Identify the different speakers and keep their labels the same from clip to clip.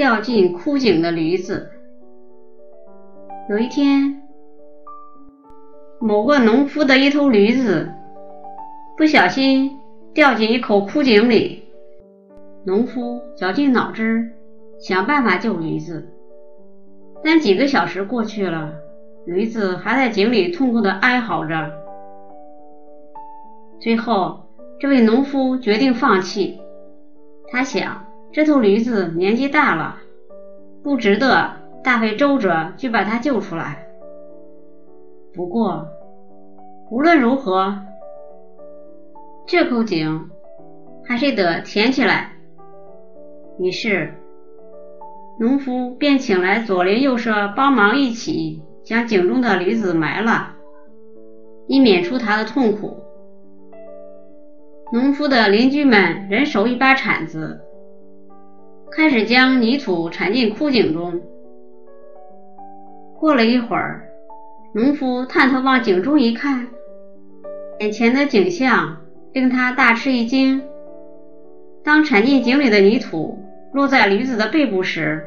Speaker 1: 掉进枯井的驴子。有一天，某个农夫的一头驴子不小心掉进一口枯井里，农夫绞尽脑汁想办法救驴子，但几个小时过去了，驴子还在井里痛苦的哀嚎着。最后，这位农夫决定放弃。他想，这头驴子年纪大了，不值得大费周折去把它救出来。不过，无论如何，这口井还是得填起来。于是，农夫便请来左邻右舍帮忙一起将井中的驴子埋了，以免出他的痛苦。农夫的邻居们人手一把铲子，开始将泥土铲进枯井中。过了一会儿，农夫探头往井中一看，眼前的景象令他大吃一惊。当铲进井里的泥土落在驴子的背部时，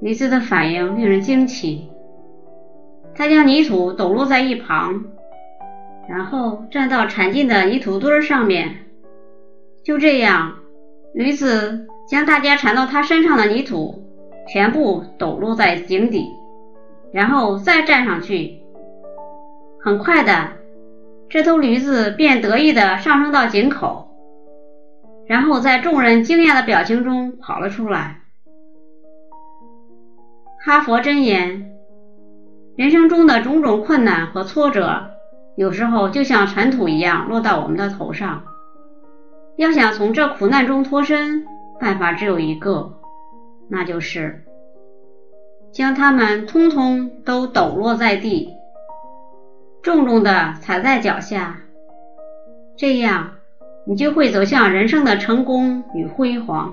Speaker 1: 驴子的反应令人惊奇。他将泥土抖落在一旁。然后站到铲进的泥土堆上面，就这样，驴子将大家缠到它身上的泥土全部抖落在井底，然后再站上去。很快的，这头驴子便得意的上升到井口，然后在众人惊讶的表情中跑了出来。哈佛箴言：人生中的种种困难和挫折。有时候就像尘土一样落到我们的头上。要想从这苦难中脱身，办法只有一个，那就是将他们通通都抖落在地，重重的踩在脚下，这样你就会走向人生的成功与辉煌。